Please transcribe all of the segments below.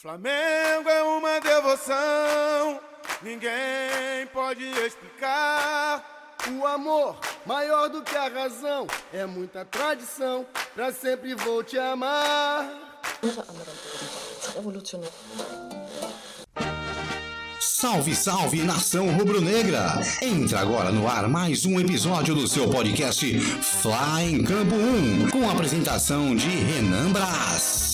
Flamengo é uma devoção, ninguém pode explicar. O amor, maior do que a razão, é muita tradição, pra sempre vou te amar. Salve, salve, nação rubro-negra! Entra agora no ar mais um episódio do seu podcast Fly em Campo 1, com a apresentação de Renan Brás.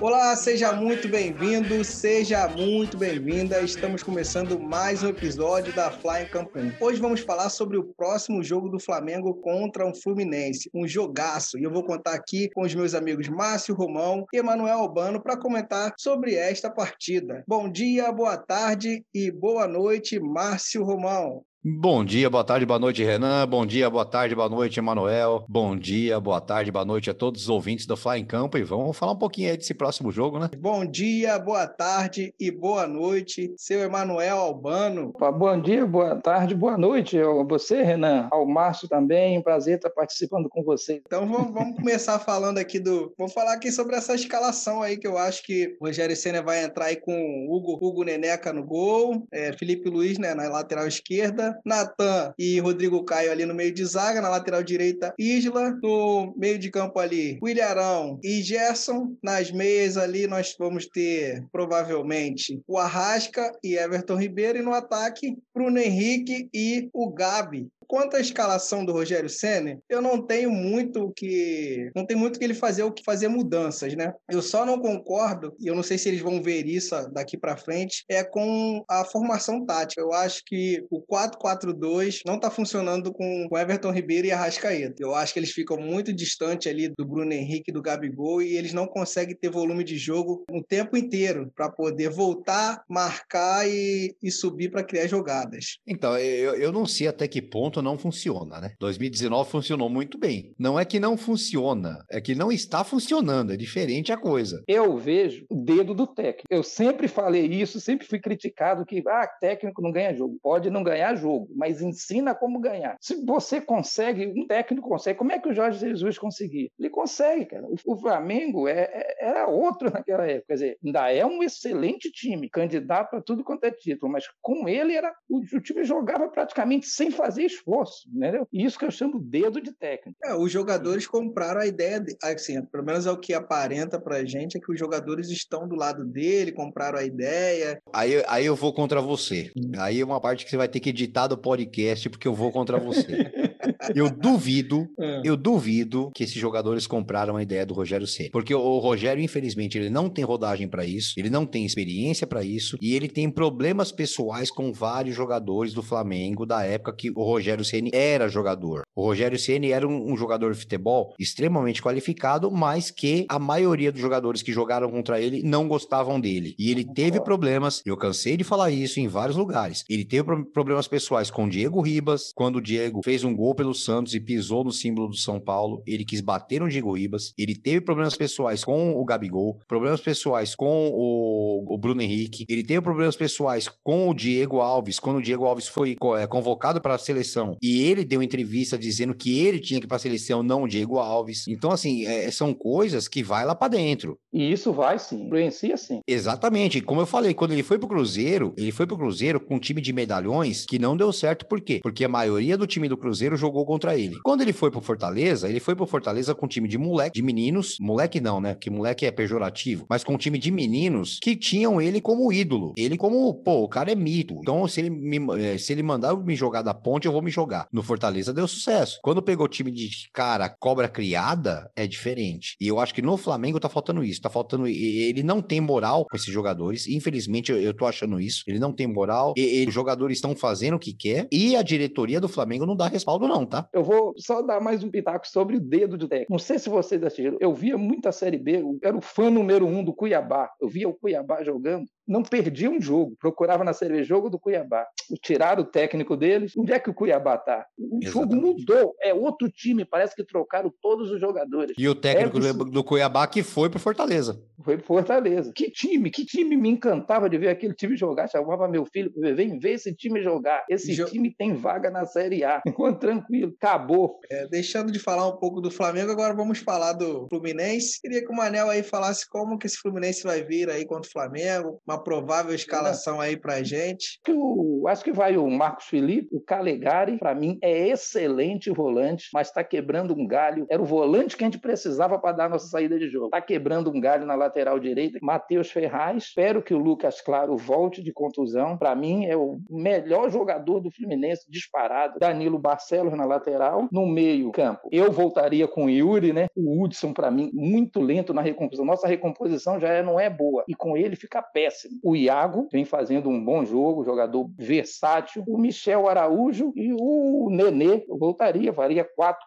Olá, seja muito bem-vindo, seja muito bem-vinda. Estamos começando mais um episódio da Fly Campo 1. Hoje vamos falar sobre o próximo jogo do Flamengo contra o Fluminense, um jogaço. E eu vou contar aqui com os meus amigos Márcio Romão e Emanuel Albano para comentar sobre esta partida. Bom dia, boa tarde e boa noite, Márcio Romão. Bom dia, boa tarde, boa noite, Renan. Bom dia, boa tarde, boa noite, Emanuel. Bom dia, boa tarde, boa noite a todos os ouvintes do Fly em Campo e vamos falar um pouquinho aí desse próximo jogo, né? Bom dia, boa tarde e boa noite, seu Emanuel Albano. Bom dia, boa tarde, boa noite a você, Renan, ao Márcio também. Um prazer estar participando com você. Então vamos, vamos começar falando aqui do. Vamos falar aqui sobre essa escalação aí que eu acho que o Rogério Senna vai entrar aí com Hugo, Hugo Neneca no gol, é, Felipe Luiz né, na lateral esquerda. Natan e Rodrigo Caio ali no meio de zaga, na lateral direita, Isla, no meio de campo ali, William Arão e Gerson, nas meias ali nós vamos ter provavelmente o Arrasca e Everton Ribeiro. E no ataque Bruno Henrique e o Gabi quanto à escalação do Rogério Senna, eu não tenho muito que não tem muito que ele fazer o que fazer mudanças, né? Eu só não concordo e eu não sei se eles vão ver isso daqui para frente é com a formação tática. Eu acho que o 4-4-2 não tá funcionando com o Everton Ribeiro e a Rascaeta. Eu acho que eles ficam muito distante ali do Bruno Henrique do Gabigol e eles não conseguem ter volume de jogo o tempo inteiro para poder voltar, marcar e, e subir para criar jogadas. Então, eu, eu não sei até que ponto não funciona, né? 2019 funcionou muito bem. Não é que não funciona, é que não está funcionando, é diferente a coisa. Eu vejo o dedo do técnico. Eu sempre falei isso, sempre fui criticado que ah, técnico não ganha jogo. Pode não ganhar jogo, mas ensina como ganhar. Se você consegue, um técnico consegue. Como é que o Jorge Jesus conseguiu? Ele consegue, cara. O, Flamengo é, é, era outro naquela época. Quer dizer, ainda é um excelente time, candidato a tudo quanto é título, mas com ele era o, o time jogava praticamente sem fazer esforço esforço, entendeu? Isso que eu chamo dedo de técnico. É, os jogadores compraram a ideia, de, assim, pelo menos é o que aparenta pra gente, é que os jogadores estão do lado dele, compraram a ideia. Aí, aí eu vou contra você. Aí é uma parte que você vai ter que editar do podcast, porque eu vou contra você. Eu duvido, é. eu duvido que esses jogadores compraram a ideia do Rogério Ceni, porque o Rogério, infelizmente, ele não tem rodagem para isso, ele não tem experiência para isso e ele tem problemas pessoais com vários jogadores do Flamengo da época que o Rogério Ceni era jogador. O Rogério Ceni era um, um jogador de futebol extremamente qualificado, mas que a maioria dos jogadores que jogaram contra ele não gostavam dele. E ele teve problemas, eu cansei de falar isso em vários lugares. Ele teve problemas pessoais com o Diego Ribas, quando o Diego fez um gol pelo Santos e pisou no símbolo do São Paulo. Ele quis bater no Diego Ribas. Ele teve problemas pessoais com o Gabigol, problemas pessoais com o, o Bruno Henrique. Ele teve problemas pessoais com o Diego Alves, quando o Diego Alves foi é, convocado para a seleção. E ele deu entrevista dizendo que ele tinha que ir para a seleção, não o Diego Alves. Então, assim, é, são coisas que vai lá para dentro. E isso vai sim, influencia sim. Exatamente. Como eu falei, quando ele foi pro Cruzeiro, ele foi pro Cruzeiro com um time de medalhões que não deu certo. Por quê? Porque a maioria do time do Cruzeiro jogou contra ele. Quando ele foi pro Fortaleza, ele foi pro Fortaleza com um time de moleque, de meninos, moleque não, né? Que moleque é pejorativo, mas com um time de meninos que tinham ele como ídolo. Ele como, pô, o cara é mito. Então, se ele me, eh, se ele mandar me jogar da ponte, eu vou me jogar. No Fortaleza deu sucesso. Quando pegou time de cara, cobra criada, é diferente. E eu acho que no Flamengo tá faltando isso. Tá faltando. Ele não tem moral com esses jogadores. Infelizmente, eu, eu tô achando isso. Ele não tem moral. E, e os jogadores estão fazendo o que quer. E a diretoria do Flamengo não dá respaldo, não, tá? Eu vou só dar mais um pitaco sobre o dedo de técnico. Não sei se vocês assistiram. Eu via muita Série B. Eu era o fã número um do Cuiabá. Eu via o Cuiabá jogando não perdia um jogo, procurava na série jogo do Cuiabá. Tiraram o técnico deles, onde é que o Cuiabá tá? O Exatamente. jogo mudou, é outro time, parece que trocaram todos os jogadores. E o técnico é do Cuiabá que foi pro Fortaleza. Foi Fortaleza. Que time, que time me encantava de ver aquele time jogar. Chamava meu filho, vem ver esse time jogar. Esse jo... time tem vaga na Série A. Ficou tranquilo, acabou. É, deixando de falar um pouco do Flamengo, agora vamos falar do Fluminense. Queria que o Manel aí falasse como que esse Fluminense vai vir aí contra o Flamengo, uma provável escalação aí pra gente. Eu acho que vai o Marcos Felipe, o Calegari, para mim é excelente volante, mas está quebrando um galho. Era o volante que a gente precisava para dar nossa saída de jogo. Está quebrando um galho na lateral direita. Matheus Ferraz, espero que o Lucas Claro volte de contusão. Para mim é o melhor jogador do Fluminense disparado. Danilo Barcelos na lateral, no meio campo. Eu voltaria com o Yuri, né? O Hudson para mim muito lento na recomposição. Nossa recomposição já é, não é boa e com ele fica péssimo. O Iago vem fazendo um bom jogo, jogador versátil. O Michel Araújo e o Nenê, eu voltaria, faria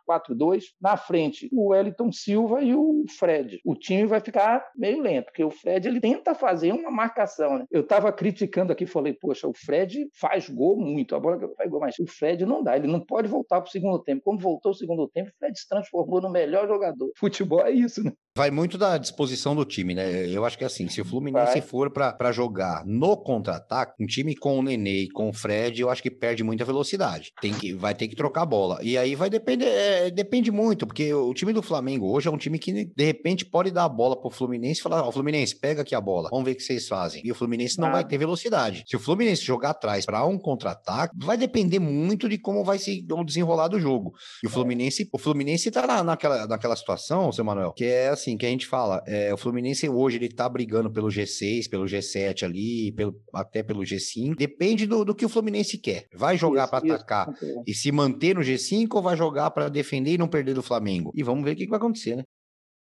4-4-2. Na frente, o Wellington Silva e o Fred. O time vai ficar meio lento, porque o Fred ele tenta fazer uma marcação. Né? Eu estava criticando aqui, falei, poxa, o Fred faz gol muito, a bola faz gol, mas o Fred não dá, ele não pode voltar para o segundo tempo. Como voltou o segundo tempo, o Fred se transformou no melhor jogador. Futebol é isso, né? Vai muito da disposição do time, né? Eu acho que assim, se o Fluminense vai. for para jogar no contra-ataque, um time com o Nenê e com o Fred, eu acho que perde muita velocidade. Tem que, vai ter que trocar a bola. E aí vai depender, é, depende muito, porque o time do Flamengo hoje é um time que de repente pode dar a bola pro Fluminense e falar: Ó, oh, Fluminense, pega aqui a bola, vamos ver o que vocês fazem. E o Fluminense não ah. vai ter velocidade. Se o Fluminense jogar atrás para um contra-ataque, vai depender muito de como vai se desenrolar do jogo. E o Fluminense, o Fluminense tá na, naquela, naquela situação, seu Manuel, que é assim, que a gente fala, é, o Fluminense hoje ele tá brigando pelo G6, pelo G7 ali, pelo, até pelo G5. Depende do, do que o Fluminense quer. Vai jogar para atacar isso. e se manter no G5 ou vai jogar para defender e não perder do Flamengo? E vamos ver o que, que vai acontecer, né?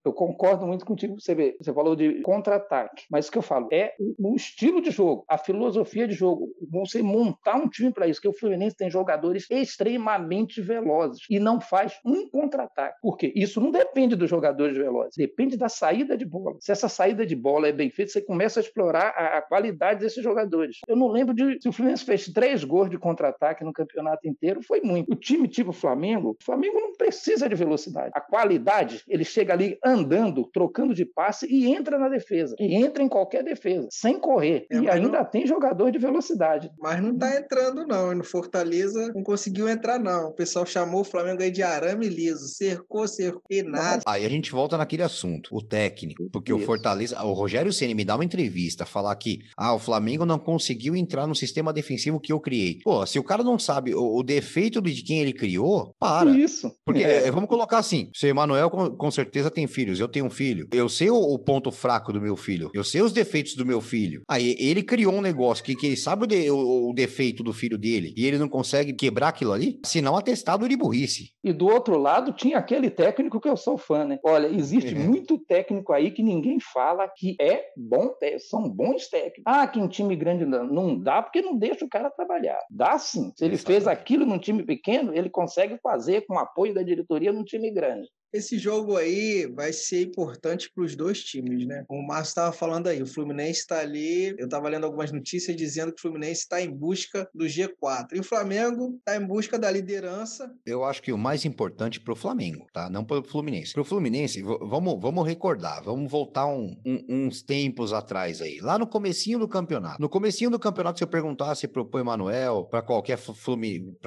Eu concordo muito contigo. Você vê, você falou de contra-ataque, mas o que eu falo é o, estilo de jogo, a filosofia de jogo. Você montar um time para isso, que o Fluminense tem jogadores extremamente velozes e não faz um contra-ataque. Por quê? Isso não depende dos jogadores velozes, depende da saída de bola. Se essa saída de bola é bem feita, você começa a explorar a, a qualidade desses jogadores. Eu não lembro de se o Fluminense fez três gols de contra-ataque no campeonato inteiro, foi muito. O time tipo Flamengo, o Flamengo não precisa de velocidade. A qualidade, ele chega ali andando, trocando de passe e entra na defesa. E entra em qualquer defesa, sem correr. É, e ainda não... tem jogador de velocidade. Mas não tá entrando, não. E no Fortaleza não conseguiu entrar, não. O pessoal chamou o Flamengo aí de arame liso. Cercou, cercou e nada. Aí a gente volta naquele assunto, o técnico. Porque Isso. o Fortaleza, o Rogério Ceni me dá uma entrevista, falar que ah, o Flamengo não conseguiu entrar no sistema defensivo que eu criei. Pô, se o cara não sabe o, o defeito de quem ele criou, para. Isso. Porque é. vamos colocar assim: o Emanuel com, com certeza tem filhos eu tenho um filho, eu sei o, o, ponto fraco do meu filho, eu sei os defeitos do meu filho. Aí ele criou um negócio que, que ele sabe o, de, o, o, defeito do filho dele e ele não consegue quebrar aquilo ali, senão atestado de burrice. E do outro lado tinha aquele técnico que eu sou fã, né? Olha, existe é. muito técnico aí que ninguém fala que é bom, são bons técnicos. Ah, que um time grande não, não dá porque não deixa o cara trabalhar. Dá sim. Se ele Exatamente. fez aquilo num time pequeno, ele consegue fazer com o apoio da diretoria num time grande. Esse jogo aí vai ser importante para os dois times, né? Como o Márcio estava falando aí, o Fluminense está ali. Eu estava lendo algumas notícias dizendo que o Fluminense está em busca do G4 e o Flamengo está em busca da liderança. Eu acho que o mais importante para o Flamengo, tá? Não para o Fluminense. Para o Fluminense, vamos, vamos recordar, vamos voltar um, um, uns tempos atrás aí, lá no comecinho do campeonato. No comecinho do campeonato, se eu perguntasse para o Emanuel, para qualquer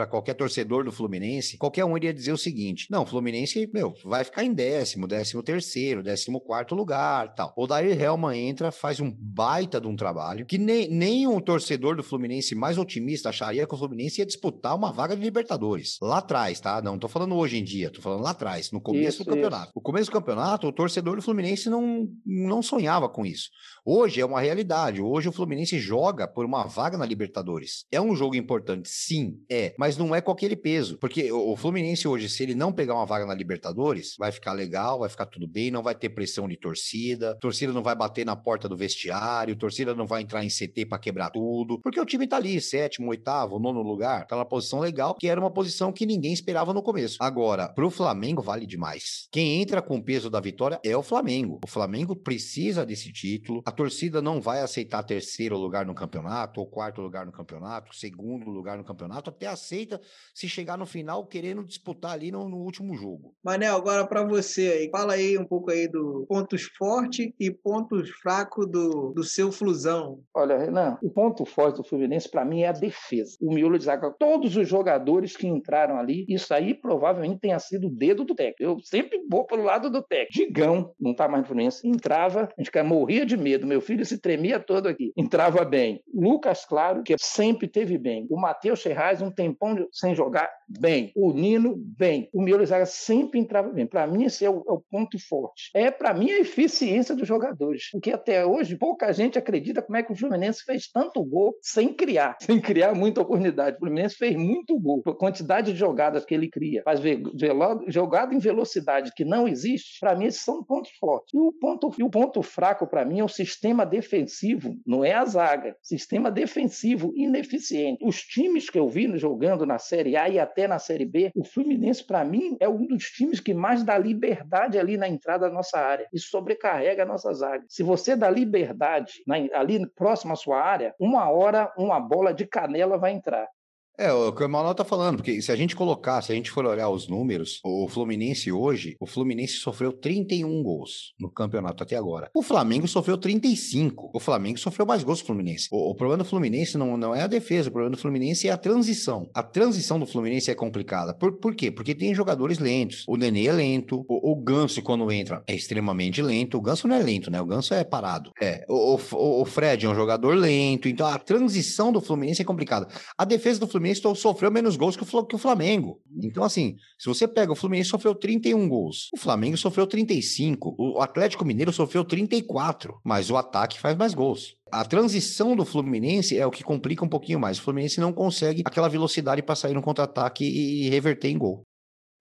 qualquer torcedor do Fluminense, qualquer um iria dizer o seguinte: não, Fluminense, meu, vai ficar em décimo, décimo terceiro, décimo quarto lugar tal. O Dair Helman entra, faz um baita de um trabalho que nem, nem um torcedor do Fluminense mais otimista acharia que o Fluminense ia disputar uma vaga de Libertadores. Lá atrás, tá? Não tô falando hoje em dia, tô falando lá atrás, no começo isso, do campeonato. Isso. No começo do campeonato, o torcedor do Fluminense não, não sonhava com isso. Hoje é uma realidade. Hoje o Fluminense joga por uma vaga na Libertadores. É um jogo importante, sim, é, mas não é com aquele peso. Porque o Fluminense hoje, se ele não pegar uma vaga na Libertadores, vai ficar legal, vai ficar tudo bem, não vai ter pressão de torcida, torcida não vai bater na porta do vestiário, torcida não vai entrar em CT para quebrar tudo, porque o time tá ali, sétimo, oitavo, nono lugar, tá na posição legal, que era uma posição que ninguém esperava no começo. Agora, pro Flamengo vale demais. Quem entra com o peso da vitória é o Flamengo. O Flamengo precisa desse título. A torcida não vai aceitar terceiro lugar no campeonato, ou quarto lugar no campeonato, segundo lugar no campeonato, até aceita se chegar no final querendo disputar ali no, no último jogo. Manel, agora agora para você aí. Fala aí um pouco aí do pontos fortes e pontos fracos do, do seu Flusão. Olha, Renan, o ponto forte do Fluminense para mim é a defesa. O miolo de zaga, todos os jogadores que entraram ali, isso aí provavelmente tenha sido o dedo do técnico. Eu sempre vou pelo lado do técnico. Digão, não tá mais no Fluminense, entrava, a gente morria de medo, meu filho se tremia todo aqui. Entrava bem. Lucas Claro, que sempre teve bem. O Matheus Ferraz, um tempão sem jogar, bem. O Nino, bem. O miolo de zaga sempre entrava bem. Para mim, esse é o, é o ponto forte. É, para mim, a eficiência dos jogadores. Porque até hoje, pouca gente acredita como é que o Fluminense fez tanto gol sem criar, sem criar muita oportunidade. O Fluminense fez muito gol. A quantidade de jogadas que ele cria, faz jogada em velocidade que não existe, para mim, esses são pontos fortes. E o ponto, e o ponto fraco, para mim, é o sistema defensivo, não é a zaga. Sistema defensivo ineficiente. Os times que eu vi jogando na Série A e até na Série B, o Fluminense, para mim, é um dos times que mais dá liberdade ali na entrada da nossa área e sobrecarrega a nossa zaga. Se você dá liberdade na, ali próximo à sua área, uma hora uma bola de canela vai entrar. É, o que o Emanuel tá falando, porque se a gente colocar, se a gente for olhar os números, o Fluminense hoje, o Fluminense sofreu 31 gols no campeonato até agora. O Flamengo sofreu 35. O Flamengo sofreu mais gols que o Fluminense. O, o, problema do Fluminense não, não é a defesa, o problema do Fluminense é a transição. A transição do Fluminense é complicada. Por, por quê? Porque tem jogadores lentos. O Nenê é lento, o, o Ganso, quando entra, é extremamente lento. O Ganso não é lento, né? O Ganso é parado. É, o, o, o Fred é um jogador lento, então a transição do Fluminense é complicada. A defesa do Fluminense Fluminense sofreu menos gols que o Flamengo. Então, assim, se você pega o Fluminense sofreu 31 gols, o Flamengo sofreu 35, o Atlético Mineiro sofreu 34, mas o ataque faz mais gols. A transição do Fluminense é o que complica um pouquinho mais. O Fluminense não consegue aquela velocidade para sair no contra-ataque e reverter em gol.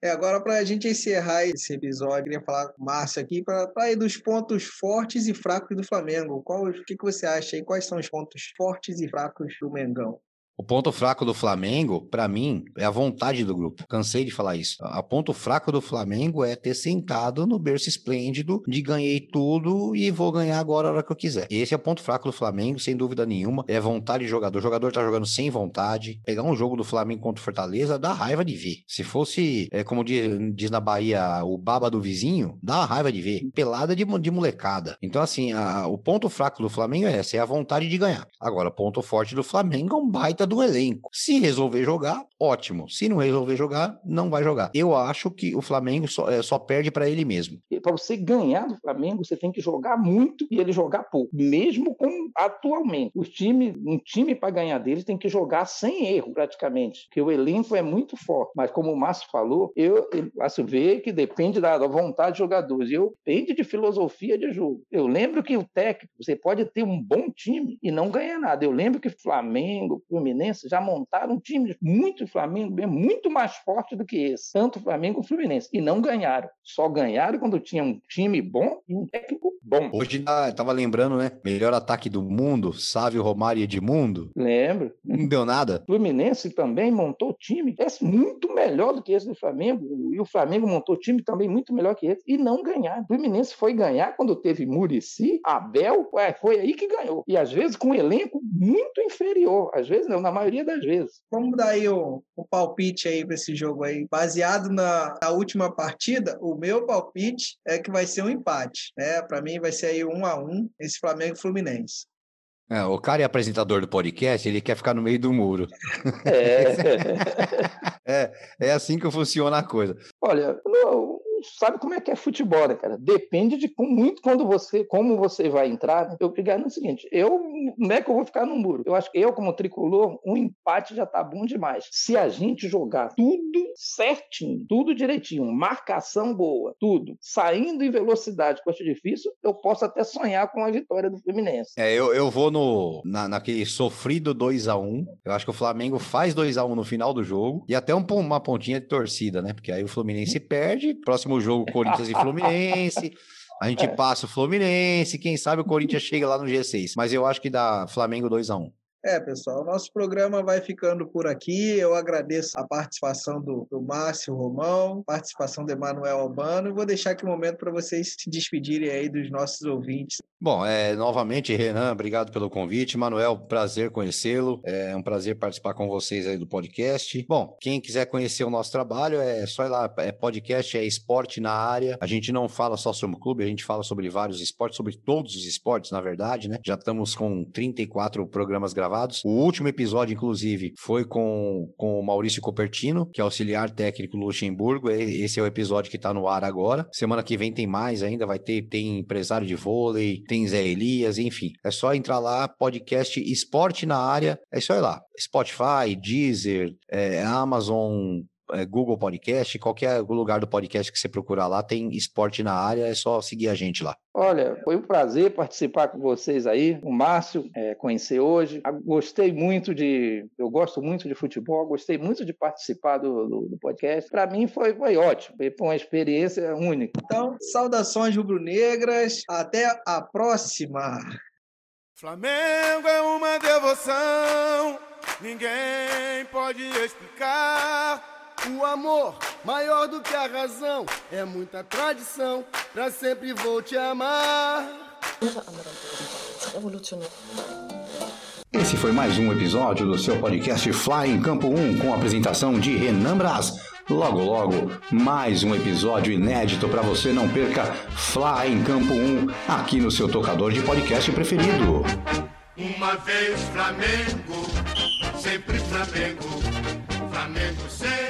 É, agora, para a gente encerrar esse episódio, queria falar com o Márcio aqui para ir dos pontos fortes e fracos do Flamengo. Qual, o que, que você acha aí? Quais são os pontos fortes e fracos do Mengão? O ponto fraco do Flamengo, para mim, é a vontade do grupo. Cansei de falar isso. O ponto fraco do Flamengo é ter sentado no berço esplêndido de ganhei tudo e vou ganhar agora a hora que eu quiser. Esse é o ponto fraco do Flamengo, sem dúvida nenhuma. É vontade de jogador. O jogador tá jogando sem vontade. Pegar um jogo do Flamengo contra o Fortaleza dá raiva de ver. Se fosse, é, como diz, diz, na Bahia, o baba do vizinho, dá raiva de ver. Pelada de, de molecada. Então, assim, a, o ponto fraco do Flamengo é essa, é a vontade de ganhar. Agora, o ponto forte do Flamengo é um baita do elenco. Se resolver jogar, ótimo. Se não resolver jogar, não vai jogar. Eu acho que o Flamengo só, é, só perde para ele mesmo. Para você ganhar do Flamengo, você tem que jogar muito e ele jogar pouco. Mesmo com atualmente. Os time, um time para ganhar deles tem que jogar sem erro, praticamente. Porque o elenco é muito forte. Mas como o Márcio falou, eu, Márcio vê que depende da, da vontade dos jogadores. Eu depende de filosofia de jogo. Eu lembro que o técnico, você pode ter um bom time e não ganhar nada. Eu lembro que Flamengo, Fluminense, Fluminense já montaram times muito Flamengo, muito mais forte do que esse, tanto Flamengo como Fluminense, e não ganharam. Só ganharam quando tinha um time bom e um técnico bom. Hoje tava lembrando, né? Melhor ataque do mundo, Sávio, Romário e Edmundo. Lembro. Não deu nada. Fluminense também montou time é muito melhor do que esse do Flamengo, e o Flamengo montou time também muito melhor que esse, e não ganharam. O Fluminense foi ganhar quando teve Murici, Abel, foi aí que ganhou. E às vezes com um elenco muito inferior, às vezes não, na maioria das vezes. Vamos dar aí o, o palpite aí para esse jogo aí. Baseado na, na, última partida, o meu palpite é que vai ser um empate. Né? Para mim vai ser aí um a um esse Flamengo Fluminense. É, o cara é apresentador do podcast, ele quer ficar no meio do muro. É, é, é assim que funciona a coisa. Olha, não, sabe como é que é futebol, né, cara? Depende de muito quando você, como você vai entrar. Né? Eu pegar no seguinte, eu não é que eu vou ficar no muro. Eu acho que eu, como tricolor, um empate já tá bom demais. Se a gente jogar tudo certinho, tudo direitinho, marcação boa, tudo, saindo em velocidade, coisa difícil, eu posso até sonhar com a vitória do Fluminense. É, eu, eu vou no, na, naquele sofrido 2 a 1 Eu acho que o Flamengo faz 2 a 1 no final do jogo e até um, uma pontinha de torcida, né? Porque aí o Fluminense perde, próximo próximo jogo, Corinthians e Fluminense. A gente passa o Fluminense, quem sabe o Corinthians chega lá no G6. Mas eu acho que dá Flamengo 2 a 1 É, pessoal, nosso programa vai ficando por aqui. Eu agradeço a participação do, do Márcio Romão, participação do Emanuel Albano, e vou deixar aqui um momento para vocês se despedirem aí dos nossos ouvintes. Bom, é, novamente, Renan, obrigado pelo convite. Manuel, prazer conhecê-lo. É um prazer participar com vocês aí do podcast. Bom, quem quiser conhecer o nosso trabalho, é só ir lá. É podcast, é esporte na área. A gente não fala só sobre o clube, a gente fala sobre vários esportes, sobre todos os esportes, na verdade, né? Já estamos com 34 programas gravados. O último episódio, inclusive, foi com, com o Maurício Copertino, que é auxiliar técnico Luxemburgo. Esse é o episódio que está no ar agora. Semana que vem tem mais ainda, vai ter tem empresário de vôlei, tem Zé Elias, enfim. É só entrar lá, podcast Esporte na área, é só ir lá. Spotify, Deezer, é, Amazon, Google Podcast, qualquer lugar do podcast que você procurar lá, tem esporte na área, é só seguir a gente lá. Olha, foi um prazer participar com vocês aí, o Márcio, é, conhecer hoje. Gostei muito de. Eu gosto muito de futebol, gostei muito de participar do, do, do podcast. Para mim foi, foi ótimo, foi uma experiência única. Então, saudações rubro-negras, até a próxima. Flamengo é uma devoção, ninguém pode explicar. O amor, maior do que a razão, é muita tradição, pra sempre vou te amar. Esse foi mais um episódio do seu podcast Fly em Campo 1, com a apresentação de Renan Braz. Logo, logo, mais um episódio inédito para você não perca Fly em Campo 1 aqui no seu tocador de podcast preferido. Uma vez Flamengo, sempre Flamengo, Flamengo sempre.